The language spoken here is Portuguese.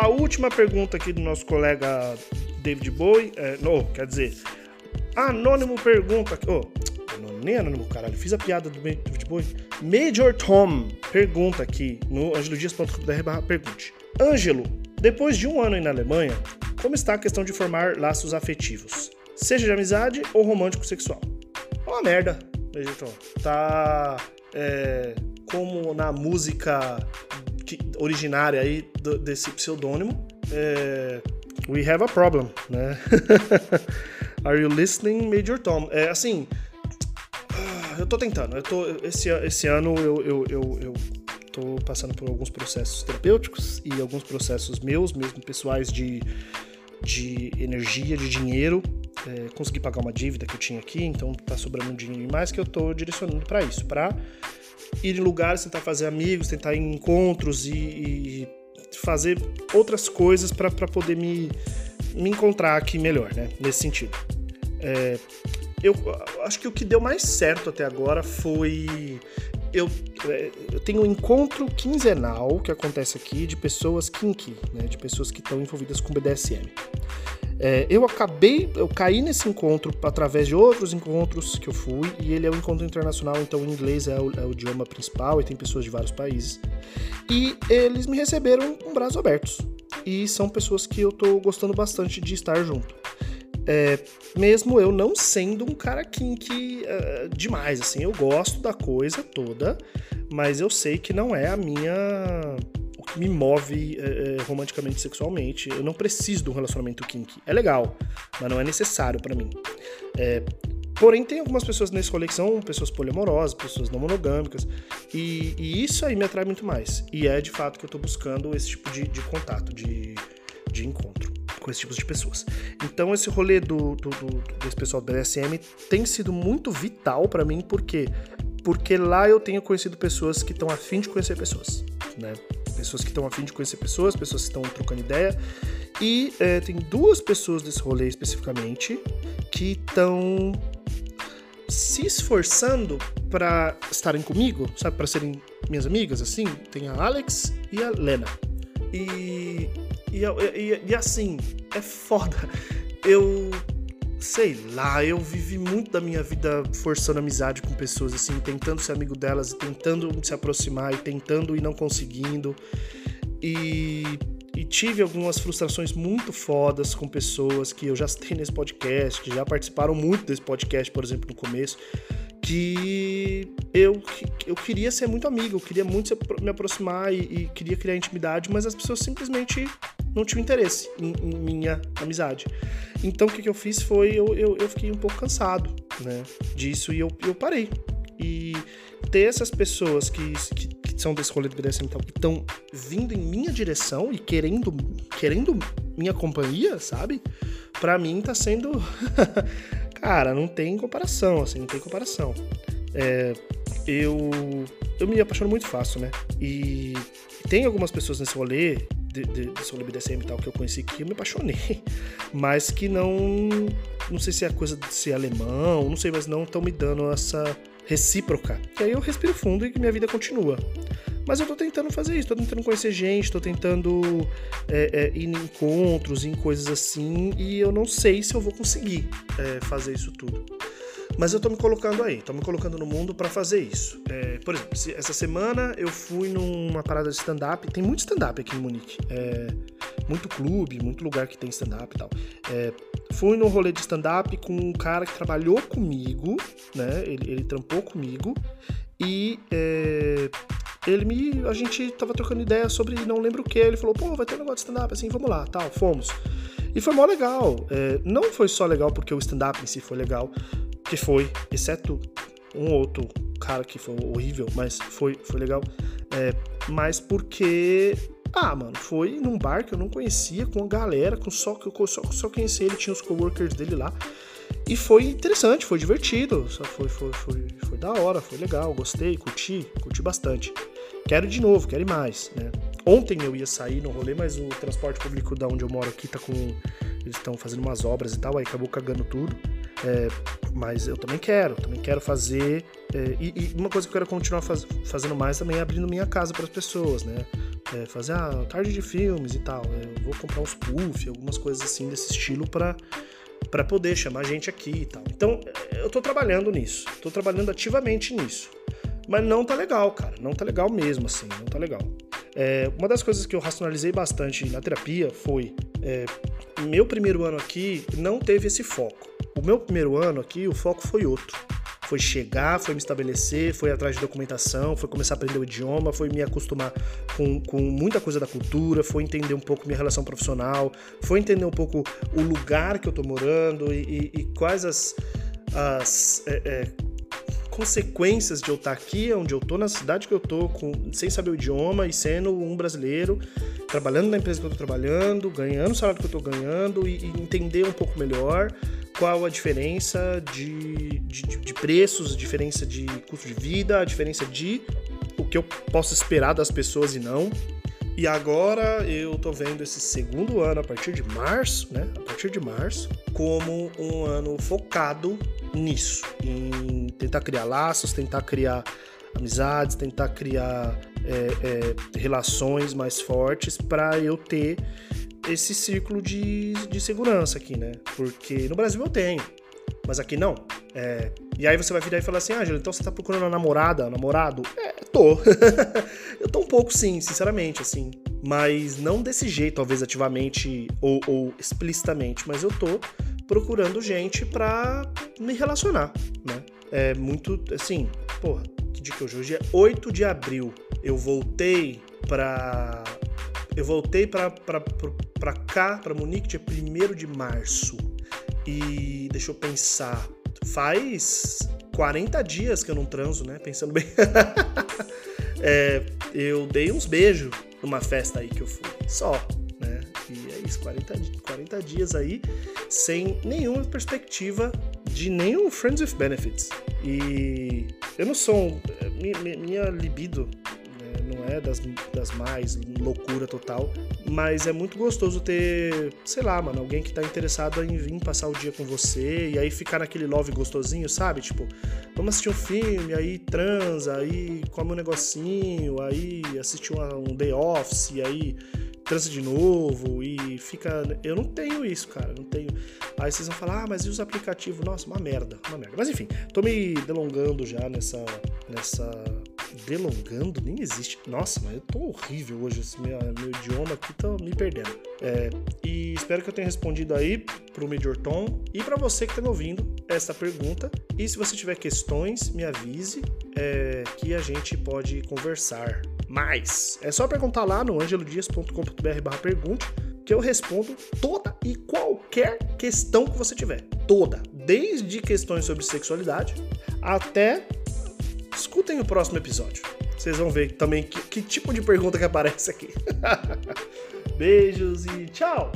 a última pergunta aqui do nosso colega David Bowie. É, não, quer dizer, Anônimo pergunta. Oh, nem anônimo, caralho. Fiz a piada do David Bowie. Major Tom pergunta aqui no angelodias.com.br pergunte. Ângelo, depois de um ano aí na Alemanha, como está a questão de formar laços afetivos? Seja de amizade ou romântico sexual? É uma merda, Major Tom. Tá. É, como na música originária aí desse pseudônimo, é, we have a problem, né? Are you listening, Major Tom? É assim, eu tô tentando. Eu tô, esse, esse ano eu, eu, eu, eu tô passando por alguns processos terapêuticos e alguns processos meus, mesmo pessoais, de, de energia, de dinheiro. É, consegui pagar uma dívida que eu tinha aqui, então tá sobrando um dinheiro mais que eu tô direcionando para isso, para ir em lugares, tentar fazer amigos, tentar ir em encontros e, e fazer outras coisas para poder me, me encontrar aqui melhor, né? Nesse sentido. É, eu acho que o que deu mais certo até agora foi. Eu, é, eu tenho um encontro quinzenal que acontece aqui de pessoas kinky, né, de pessoas que estão envolvidas com BDSM. É, eu acabei, eu caí nesse encontro através de outros encontros que eu fui, e ele é um encontro internacional, então o inglês é o, é o idioma principal e tem pessoas de vários países. E eles me receberam com braços abertos. E são pessoas que eu tô gostando bastante de estar junto. É, mesmo eu não sendo um cara kink uh, demais, assim, eu gosto da coisa toda, mas eu sei que não é a minha me move é, romanticamente, sexualmente. Eu não preciso de um relacionamento kink. É legal, mas não é necessário para mim. É, porém, tem algumas pessoas nesse rolê que são pessoas poliamorosas, pessoas não monogâmicas, e, e, isso aí me atrai muito mais. E é de fato que eu tô buscando esse tipo de, de contato, de, de encontro com esse tipo de pessoas. Então, esse rolê do, do, do desse pessoal do BDSM tem sido muito vital para mim, porque porque lá eu tenho conhecido pessoas que estão afim de conhecer pessoas, né? Pessoas que estão afim de conhecer pessoas, pessoas que estão trocando ideia. E é, tem duas pessoas desse rolê especificamente que estão se esforçando para estarem comigo, sabe, para serem minhas amigas, assim. Tem a Alex e a Lena. E, e, e, e assim, é foda. Eu sei lá, eu vivi muito da minha vida forçando amizade com pessoas, assim, tentando ser amigo delas, tentando se aproximar e tentando e não conseguindo. E, e tive algumas frustrações muito fodas com pessoas que eu já citei nesse podcast, que já participaram muito desse podcast, por exemplo, no começo, que eu, eu queria ser muito amigo, eu queria muito me aproximar e, e queria criar intimidade, mas as pessoas simplesmente não tinham interesse em, em minha amizade. Então o que, que eu fiz foi, eu, eu, eu, fiquei um pouco cansado né, disso e eu, eu parei. E ter essas pessoas que, que, que são desse rolê do BDSM e estão vindo em minha direção e querendo, querendo minha companhia, sabe? Pra mim tá sendo. Cara, não tem comparação, assim, não tem comparação. É, eu, eu me apaixono muito fácil, né? E tem algumas pessoas nesse rolê de, de, de BDSM e tal que eu conheci que eu me apaixonei, mas que não. Não sei se é coisa de ser alemão, não sei, mas não estão me dando essa recíproca. E aí eu respiro fundo e minha vida continua. Mas eu tô tentando fazer isso, tô tentando conhecer gente, tô tentando é, é, ir em encontros, em coisas assim, e eu não sei se eu vou conseguir é, fazer isso tudo. Mas eu tô me colocando aí, tô me colocando no mundo para fazer isso. É, por exemplo, essa semana eu fui numa parada de stand-up. Tem muito stand-up aqui em Munique. É, muito clube, muito lugar que tem stand-up e tal. É, fui num rolê de stand-up com um cara que trabalhou comigo, né? Ele, ele trampou comigo. E é, ele me. A gente tava trocando ideia sobre não lembro o que. Ele falou, pô, vai ter um negócio de stand-up, assim, vamos lá, tal, fomos. E foi mó legal. É, não foi só legal porque o stand-up em si foi legal, que foi, exceto um outro cara que foi horrível, mas foi, foi legal. É, mas porque. Ah, mano, foi num bar que eu não conhecia, com a galera, com só que eu só, só conhecia ele, tinha os coworkers dele lá. E foi interessante, foi divertido, foi, foi, foi, foi da hora, foi legal, gostei, curti, curti bastante. Quero de novo, quero mais, né? Ontem eu ia sair no rolê, mas o transporte público da onde eu moro aqui tá com. Eles estão fazendo umas obras e tal, aí acabou cagando tudo. É, mas eu também quero, também quero fazer. É, e, e, uma coisa que eu quero continuar faz, fazendo mais também é abrindo minha casa para as pessoas, né? É, fazer a tarde de filmes e tal. É, eu vou comprar uns puff, algumas coisas assim desse estilo para para poder chamar gente aqui e tal. Então, eu tô trabalhando nisso. Tô trabalhando ativamente nisso. Mas não tá legal, cara. Não tá legal mesmo, assim. Não tá legal. É, uma das coisas que eu racionalizei bastante na terapia foi: é, meu primeiro ano aqui não teve esse foco. O meu primeiro ano aqui, o foco foi outro. Foi chegar, foi me estabelecer, foi atrás de documentação, foi começar a aprender o idioma, foi me acostumar com, com muita coisa da cultura, foi entender um pouco minha relação profissional, foi entender um pouco o lugar que eu tô morando e, e, e quais as, as é, é, consequências de eu estar aqui, onde eu tô, na cidade que eu com, sem saber o idioma e sendo um brasileiro, trabalhando na empresa que eu tô trabalhando, ganhando o salário que eu tô ganhando e, e entender um pouco melhor qual a diferença de, de, de preços, a diferença de custo de vida, a diferença de o que eu posso esperar das pessoas e não. E agora eu tô vendo esse segundo ano, a partir de março, né? A partir de março, como um ano focado nisso, em tentar criar laços, tentar criar amizades, tentar criar é, é, relações mais fortes para eu ter esse círculo de, de segurança aqui, né? Porque no Brasil eu tenho, mas aqui não. É, e aí você vai virar e falar assim, ah, Júlio, então você tá procurando uma namorada, um namorado? É, tô. eu tô um pouco sim, sinceramente, assim. Mas não desse jeito, talvez ativamente ou, ou explicitamente, mas eu tô procurando gente pra me relacionar, né? É muito, assim, porra, que dia que hoje? Hoje é 8 de abril. Eu voltei pra... Eu voltei pra, pra, pra, pra cá, pra Munique, dia 1 de março. E deixa eu pensar, faz 40 dias que eu não transo, né? Pensando bem. é, eu dei uns beijos numa festa aí que eu fui. Só, né? E é isso, 40, 40 dias aí sem nenhuma perspectiva de nenhum Friends with Benefits. E eu não sou. Minha, minha libido não é das, das mais loucura total, mas é muito gostoso ter, sei lá, mano, alguém que tá interessado em vir passar o dia com você e aí ficar naquele love gostosinho, sabe? Tipo, vamos assistir um filme, aí transa, aí come um negocinho, aí assiste um, um The Office, aí transa de novo e fica. Eu não tenho isso, cara. Não tenho. Aí vocês vão falar, ah, mas e os aplicativos? Nossa, uma merda, uma merda. Mas enfim, tô me delongando já nessa. nessa delongando nem existe. Nossa, mas eu tô horrível hoje. Esse meu, meu idioma aqui tá me perdendo. É, e espero que eu tenha respondido aí pro Major Tom e para você que tá me ouvindo essa pergunta. E se você tiver questões, me avise é, que a gente pode conversar mais. É só perguntar lá no angelodias.com.br pergunte que eu respondo toda e qualquer questão que você tiver. Toda. Desde questões sobre sexualidade até escutem o próximo episódio. Vocês vão ver também que, que tipo de pergunta que aparece aqui. Beijos e tchau!